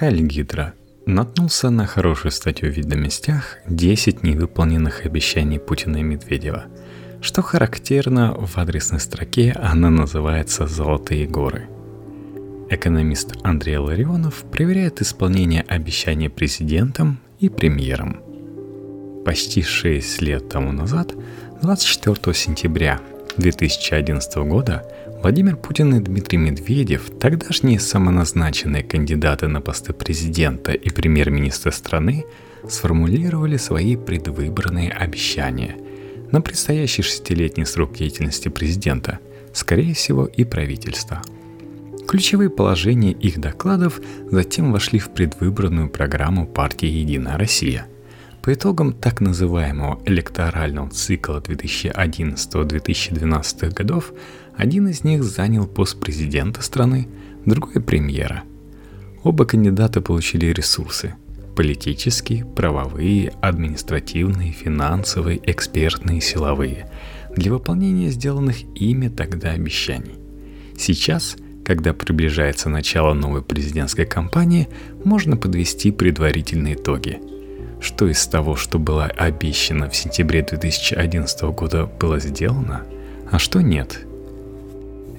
Хайль Гидра наткнулся на хорошую статью в «Ведомостях» 10 невыполненных обещаний Путина и Медведева. Что характерно, в адресной строке она называется «Золотые горы». Экономист Андрей Ларионов проверяет исполнение обещаний президентом и премьером. Почти 6 лет тому назад, 24 сентября 2011 года, Владимир Путин и Дмитрий Медведев, тогдашние самоназначенные кандидаты на посты президента и премьер-министра страны, сформулировали свои предвыборные обещания на предстоящий шестилетний срок деятельности президента, скорее всего и правительства. Ключевые положения их докладов затем вошли в предвыборную программу партии «Единая Россия», по итогам так называемого электорального цикла 2011-2012 годов один из них занял пост президента страны, другой – премьера. Оба кандидата получили ресурсы – политические, правовые, административные, финансовые, экспертные, силовые – для выполнения сделанных ими тогда обещаний. Сейчас, когда приближается начало новой президентской кампании, можно подвести предварительные итоги – что из того, что было обещано в сентябре 2011 года, было сделано, а что нет –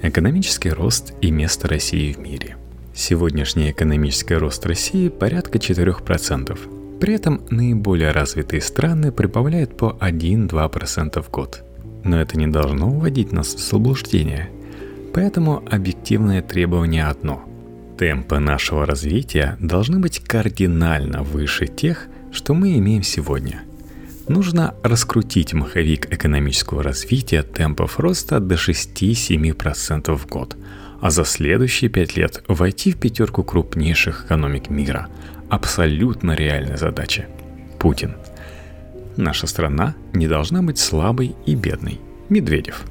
Экономический рост и место России в мире. Сегодняшний экономический рост России порядка 4%. При этом наиболее развитые страны прибавляют по 1-2% в год. Но это не должно уводить нас в заблуждение. Поэтому объективное требование одно. Темпы нашего развития должны быть кардинально выше тех, что мы имеем сегодня – нужно раскрутить маховик экономического развития темпов роста до 6-7% в год, а за следующие 5 лет войти в пятерку крупнейших экономик мира. Абсолютно реальная задача. Путин. Наша страна не должна быть слабой и бедной. Медведев.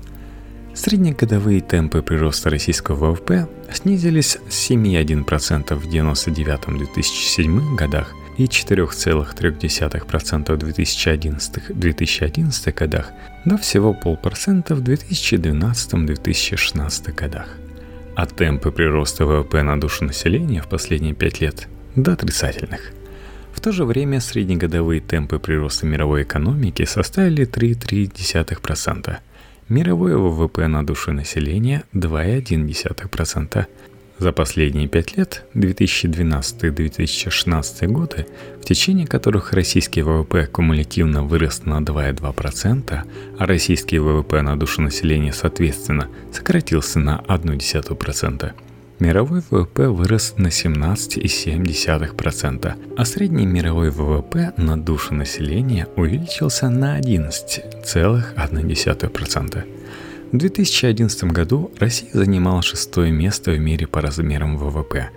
Среднегодовые темпы прироста российского ВВП снизились с 7,1% в 1999-2007 годах и 4,3% в 2011-2011 годах до всего полпроцента в 2012-2016 годах. А темпы прироста ВВП на душу населения в последние пять лет до отрицательных. В то же время среднегодовые темпы прироста мировой экономики составили 3,3%, мировое ВВП на душу населения 2,1%, за последние пять лет, 2012-2016 годы, в течение которых российский ВВП кумулятивно вырос на 2,2%, а российский ВВП на душу населения, соответственно, сократился на 0,1%, мировой ВВП вырос на 17,7%, а средний мировой ВВП на душу населения увеличился на 11,1%. В 2011 году Россия занимала шестое место в мире по размерам ВВП,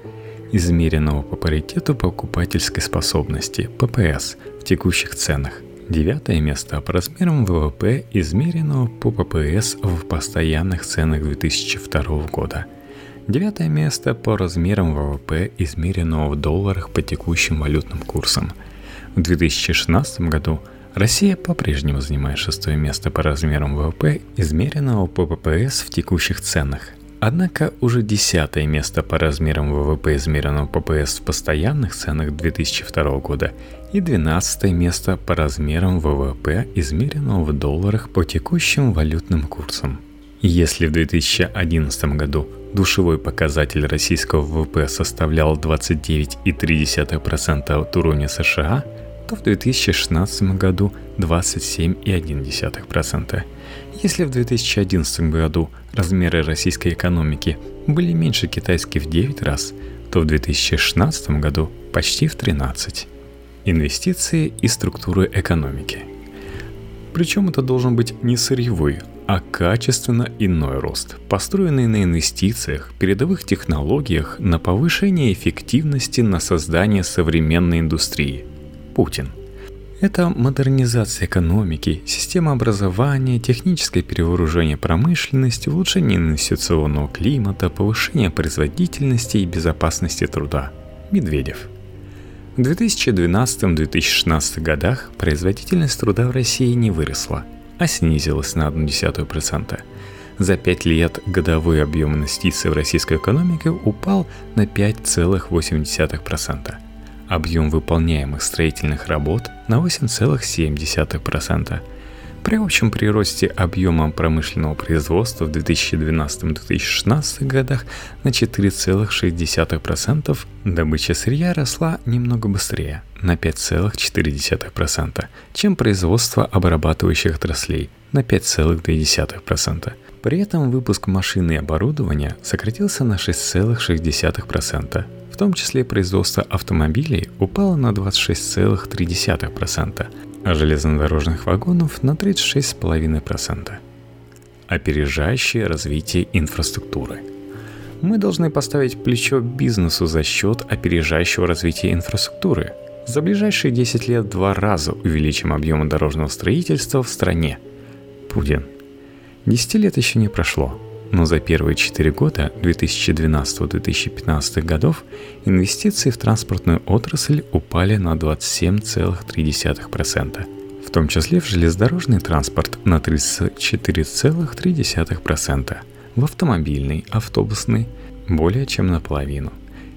измеренного по паритету покупательской способности, ППС, в текущих ценах. Девятое место по размерам ВВП, измеренного по ППС в постоянных ценах 2002 года. Девятое место по размерам ВВП, измеренного в долларах по текущим валютным курсам. В 2016 году – Россия по-прежнему занимает шестое место по размерам ВВП, измеренного по ППС в текущих ценах. Однако уже десятое место по размерам ВВП, измеренного ППС в постоянных ценах 2002 года, и двенадцатое место по размерам ВВП, измеренного в долларах по текущим валютным курсам. Если в 2011 году душевой показатель российского ВВП составлял 29,3% от уровня США, то в 2016 году 27,1%. Если в 2011 году размеры российской экономики были меньше китайских в 9 раз, то в 2016 году почти в 13. Инвестиции и структуры экономики. Причем это должен быть не сырьевой, а качественно иной рост, построенный на инвестициях, передовых технологиях, на повышение эффективности, на создание современной индустрии – Путин. Это модернизация экономики, система образования, техническое перевооружение промышленности, улучшение инвестиционного климата, повышение производительности и безопасности труда. Медведев. В 2012-2016 годах производительность труда в России не выросла, а снизилась на 0,1%. За пять лет годовой объем инвестиций в российской экономике упал на 5,8%. Объем выполняемых строительных работ на 8,7%. При общем приросте объема промышленного производства в 2012-2016 годах на 4,6% добыча сырья росла немного быстрее, на 5,4%, чем производство обрабатывающих отраслей на 5,2%. При этом выпуск машин и оборудования сократился на 6,6%. В том числе производство автомобилей упало на 26,3%, а железнодорожных вагонов на 36,5%. Опережающее развитие инфраструктуры. Мы должны поставить плечо бизнесу за счет опережающего развития инфраструктуры. За ближайшие 10 лет два раза увеличим объемы дорожного строительства в стране. Путин. 10 лет еще не прошло, но за первые 4 года 2012-2015 годов инвестиции в транспортную отрасль упали на 27,3%, в том числе в железнодорожный транспорт на 34,3%, в автомобильный, автобусный более чем наполовину.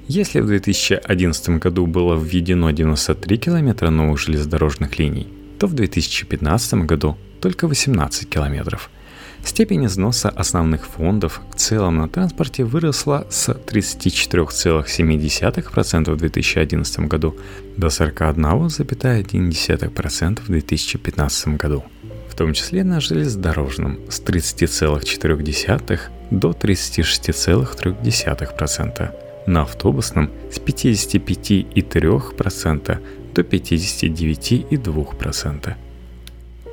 Если в 2011 году было введено 93 километра новых железнодорожных линий, то в 2015 году только 18 километров – Степень износа основных фондов в целом на транспорте выросла с 34,7% в 2011 году до 41,1% в 2015 году. В том числе на железнодорожном с 30,4% до 36,3%, на автобусном с 55,3% до 59,2%.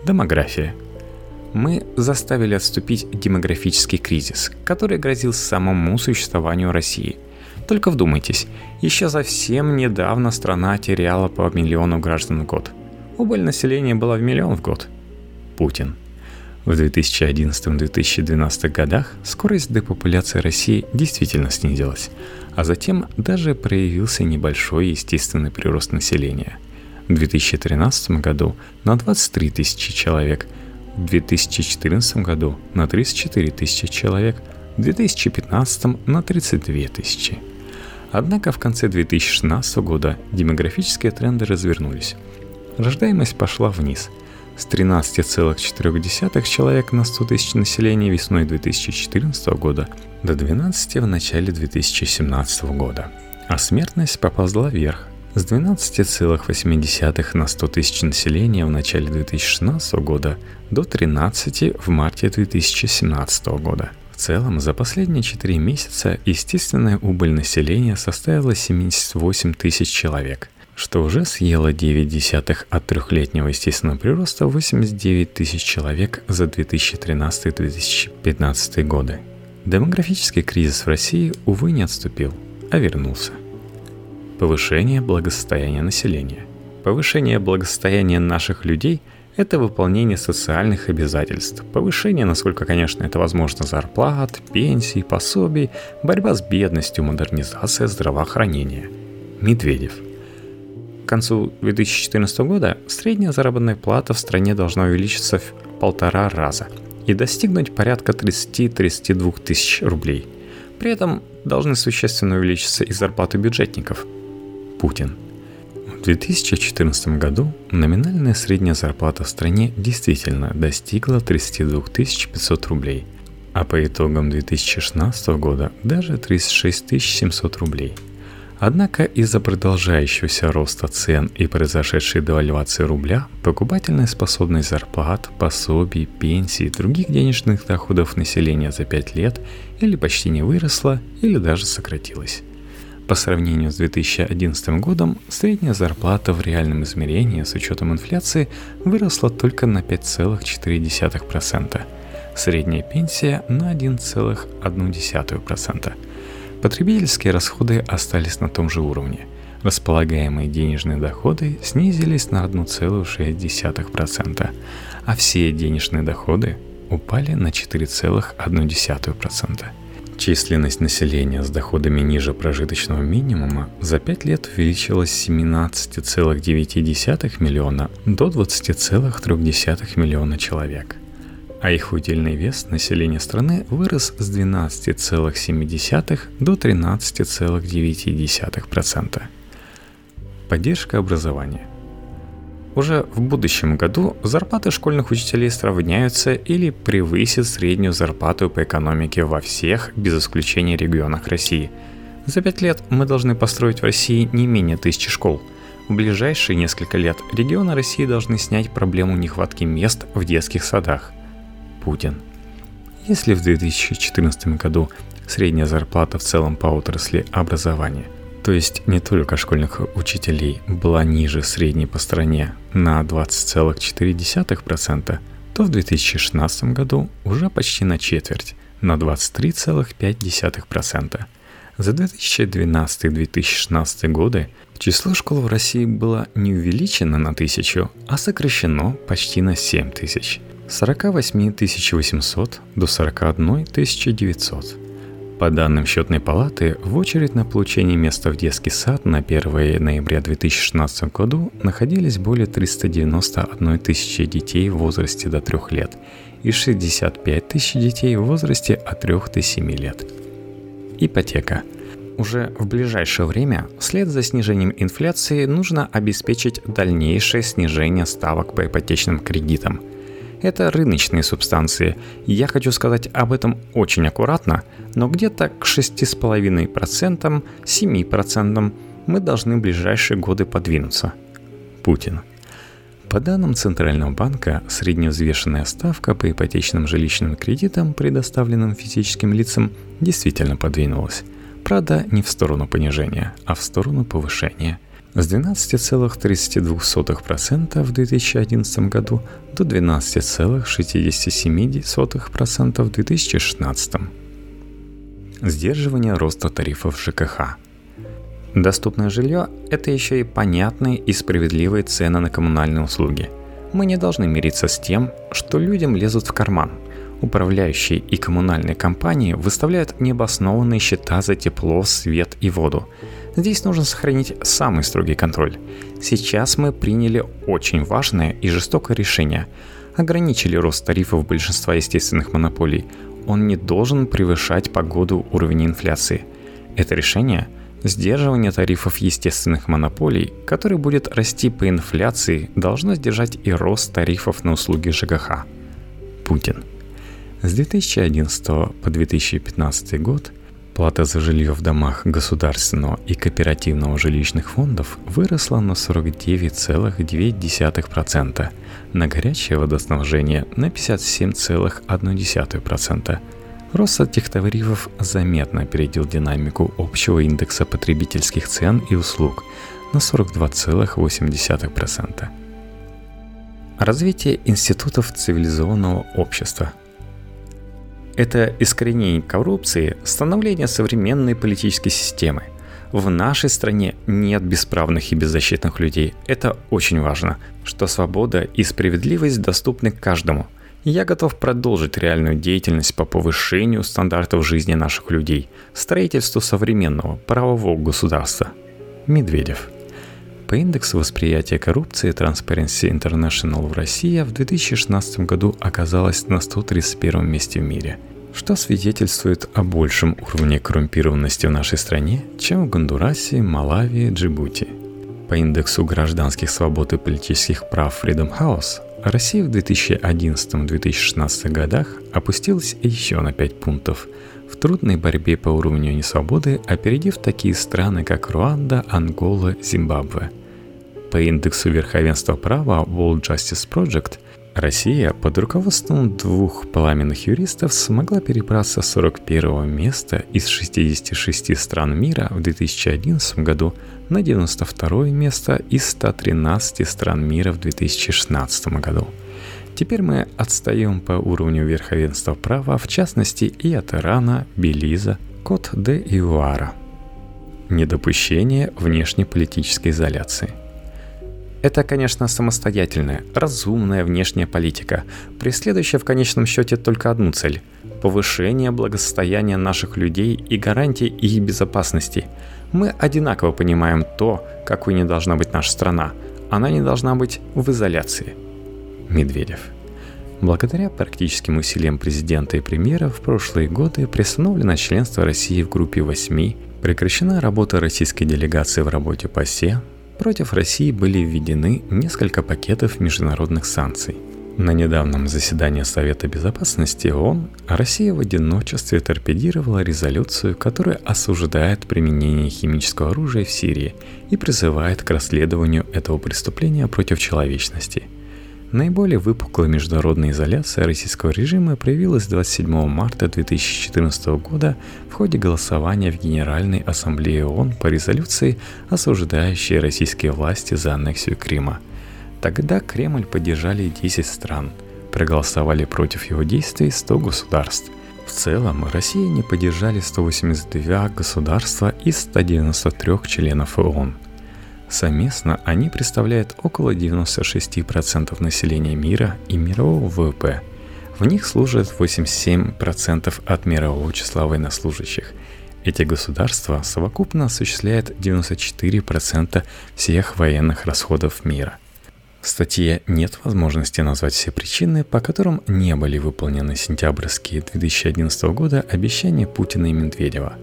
Демография – мы заставили отступить демографический кризис, который грозил самому существованию России. Только вдумайтесь, еще совсем недавно страна теряла по миллиону граждан в год. Убыль населения была в миллион в год. Путин. В 2011-2012 годах скорость депопуляции России действительно снизилась, а затем даже проявился небольшой естественный прирост населения. В 2013 году на 23 тысячи человек – в 2014 году на 34 тысячи человек, в 2015 на 32 тысячи. Однако в конце 2016 года демографические тренды развернулись. Рождаемость пошла вниз с 13,4 человек на 100 тысяч населения весной 2014 года до 12 в начале 2017 года, а смертность поползла вверх с 12,8 на 100 тысяч населения в начале 2016 года до 13 в марте 2017 года. В целом, за последние 4 месяца естественная убыль населения составила 78 тысяч человек, что уже съело 9 десятых от трехлетнего естественного прироста 89 тысяч человек за 2013-2015 годы. Демографический кризис в России, увы, не отступил, а вернулся. Повышение благосостояния населения. Повышение благосостояния наших людей – это выполнение социальных обязательств, повышение, насколько, конечно, это возможно, зарплат, пенсий, пособий, борьба с бедностью, модернизация здравоохранения. Медведев. К концу 2014 года средняя заработная плата в стране должна увеличиться в полтора раза и достигнуть порядка 30-32 тысяч рублей. При этом должны существенно увеличиться и зарплаты бюджетников – Путин. В 2014 году номинальная средняя зарплата в стране действительно достигла 32 500 рублей, а по итогам 2016 года даже 36 700 рублей. Однако из-за продолжающегося роста цен и произошедшей девальвации рубля, покупательная способность зарплат, пособий, пенсий и других денежных доходов населения за 5 лет или почти не выросла, или даже сократилась. По сравнению с 2011 годом, средняя зарплата в реальном измерении с учетом инфляции выросла только на 5,4%, средняя пенсия на 1,1%. Потребительские расходы остались на том же уровне. Располагаемые денежные доходы снизились на 1,6%, а все денежные доходы упали на 4,1%. Численность населения с доходами ниже прожиточного минимума за 5 лет увеличилась с 17,9 миллиона до 20,3 миллиона человек. а их удельный вес населения страны вырос с 12,7 до 13,9%. Поддержка образования. Уже в будущем году зарплаты школьных учителей сравняются или превысят среднюю зарплату по экономике во всех, без исключения регионах России. За пять лет мы должны построить в России не менее тысячи школ. В ближайшие несколько лет регионы России должны снять проблему нехватки мест в детских садах. Путин. Если в 2014 году средняя зарплата в целом по отрасли образования – то есть не только школьных учителей была ниже средней по стране на 20,4%, то в 2016 году уже почти на четверть, на 23,5%. За 2012-2016 годы число школ в России было не увеличено на тысячу, а сокращено почти на 7 тысяч. 48 800 до 41 900. По данным счетной палаты, в очередь на получение места в детский сад на 1 ноября 2016 году находились более 391 тысячи детей в возрасте до 3 лет и 65 тысяч детей в возрасте от 3 до 7 лет. Ипотека. Уже в ближайшее время, вслед за снижением инфляции, нужно обеспечить дальнейшее снижение ставок по ипотечным кредитам – это рыночные субстанции. Я хочу сказать об этом очень аккуратно, но где-то к 6,5%, 7% мы должны в ближайшие годы подвинуться. Путин. По данным Центрального банка, средневзвешенная ставка по ипотечным жилищным кредитам, предоставленным физическим лицам, действительно подвинулась. Правда, не в сторону понижения, а в сторону повышения – с 12,32% в 2011 году до 12,67% в 2016. Сдерживание роста тарифов ЖКХ. Доступное жилье – это еще и понятные и справедливые цены на коммунальные услуги. Мы не должны мириться с тем, что людям лезут в карман. Управляющие и коммунальные компании выставляют необоснованные счета за тепло, свет и воду – Здесь нужно сохранить самый строгий контроль. Сейчас мы приняли очень важное и жестокое решение. Ограничили рост тарифов большинства естественных монополий. Он не должен превышать по году уровень инфляции. Это решение – сдерживание тарифов естественных монополий, который будет расти по инфляции, должно сдержать и рост тарифов на услуги ЖКХ. Путин. С 2011 по 2015 год – Плата за жилье в домах государственного и кооперативного жилищных фондов выросла на 49,9%, на горячее водоснабжение на 57,1%. Рост этих тарифов заметно опередил динамику общего индекса потребительских цен и услуг на 42,8%. Развитие институтов цивилизованного общества – это искоренение коррупции, становление современной политической системы. В нашей стране нет бесправных и беззащитных людей. Это очень важно, что свобода и справедливость доступны каждому. Я готов продолжить реальную деятельность по повышению стандартов жизни наших людей, строительству современного правового государства. Медведев. По индексу восприятия коррупции Transparency International в России в 2016 году оказалась на 131 месте в мире, что свидетельствует о большем уровне коррумпированности в нашей стране, чем в Гондурасе, Малавии, Джибути. По индексу гражданских свобод и политических прав Freedom House Россия в 2011-2016 годах опустилась еще на 5 пунктов – в трудной борьбе по уровню несвободы, опередив такие страны, как Руанда, Ангола, Зимбабве. По индексу верховенства права World Justice Project Россия под руководством двух пламенных юристов смогла перебраться с 41 места из 66 стран мира в 2011 году на 92 место из 113 стран мира в 2016 году – Теперь мы отстаем по уровню верховенства права, в частности и от Ирана, Белиза, Кот-де-Ивуара. Недопущение внешнеполитической изоляции. Это, конечно, самостоятельная, разумная внешняя политика, преследующая в конечном счете только одну цель – повышение благосостояния наших людей и гарантии их безопасности. Мы одинаково понимаем то, какой не должна быть наша страна. Она не должна быть в изоляции – Медведев. Благодаря практическим усилиям президента и премьера в прошлые годы приостановлено членство России в группе восьми, прекращена работа российской делегации в работе по СЕ, против России были введены несколько пакетов международных санкций – на недавнем заседании Совета Безопасности ООН Россия в одиночестве торпедировала резолюцию, которая осуждает применение химического оружия в Сирии и призывает к расследованию этого преступления против человечности. Наиболее выпуклая международная изоляция российского режима проявилась 27 марта 2014 года в ходе голосования в Генеральной Ассамблее ООН по резолюции, осуждающей российские власти за аннексию Крыма – Тогда Кремль поддержали 10 стран, проголосовали против его действий 100 государств. В целом, Россия не поддержали 182 государства из 193 членов ООН. Совместно они представляют около 96% населения мира и мирового ВВП. В них служат 87% от мирового числа военнослужащих. Эти государства совокупно осуществляют 94% всех военных расходов мира – в статье нет возможности назвать все причины, по которым не были выполнены сентябрьские 2011 года обещания Путина и Медведева.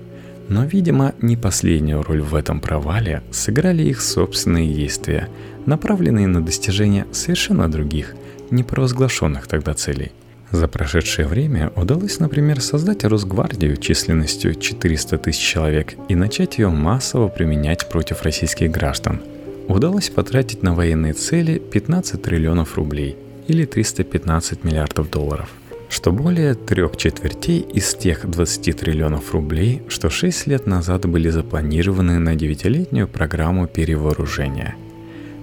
Но, видимо, не последнюю роль в этом провале сыграли их собственные действия, направленные на достижение совершенно других, не провозглашенных тогда целей. За прошедшее время удалось, например, создать Росгвардию численностью 400 тысяч человек и начать ее массово применять против российских граждан – удалось потратить на военные цели 15 триллионов рублей или 315 миллиардов долларов, что более трех четвертей из тех 20 триллионов рублей, что 6 лет назад были запланированы на 9-летнюю программу перевооружения.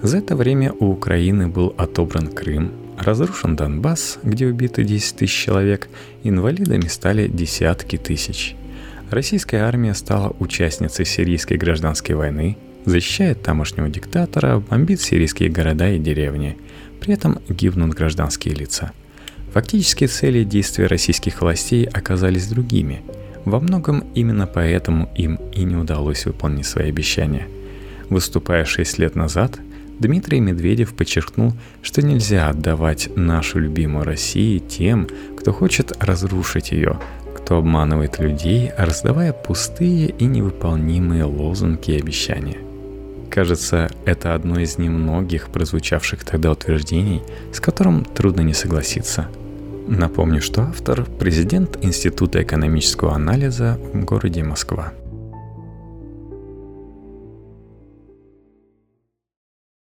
За это время у Украины был отобран Крым, разрушен Донбасс, где убиты 10 тысяч человек, инвалидами стали десятки тысяч. Российская армия стала участницей сирийской гражданской войны – защищает тамошнего диктатора, бомбит сирийские города и деревни. При этом гибнут гражданские лица. Фактически цели действия российских властей оказались другими. Во многом именно поэтому им и не удалось выполнить свои обещания. Выступая шесть лет назад, Дмитрий Медведев подчеркнул, что нельзя отдавать нашу любимую Россию тем, кто хочет разрушить ее, кто обманывает людей, раздавая пустые и невыполнимые лозунги и обещания. Кажется, это одно из немногих прозвучавших тогда утверждений, с которым трудно не согласиться. Напомню, что автор – президент Института экономического анализа в городе Москва –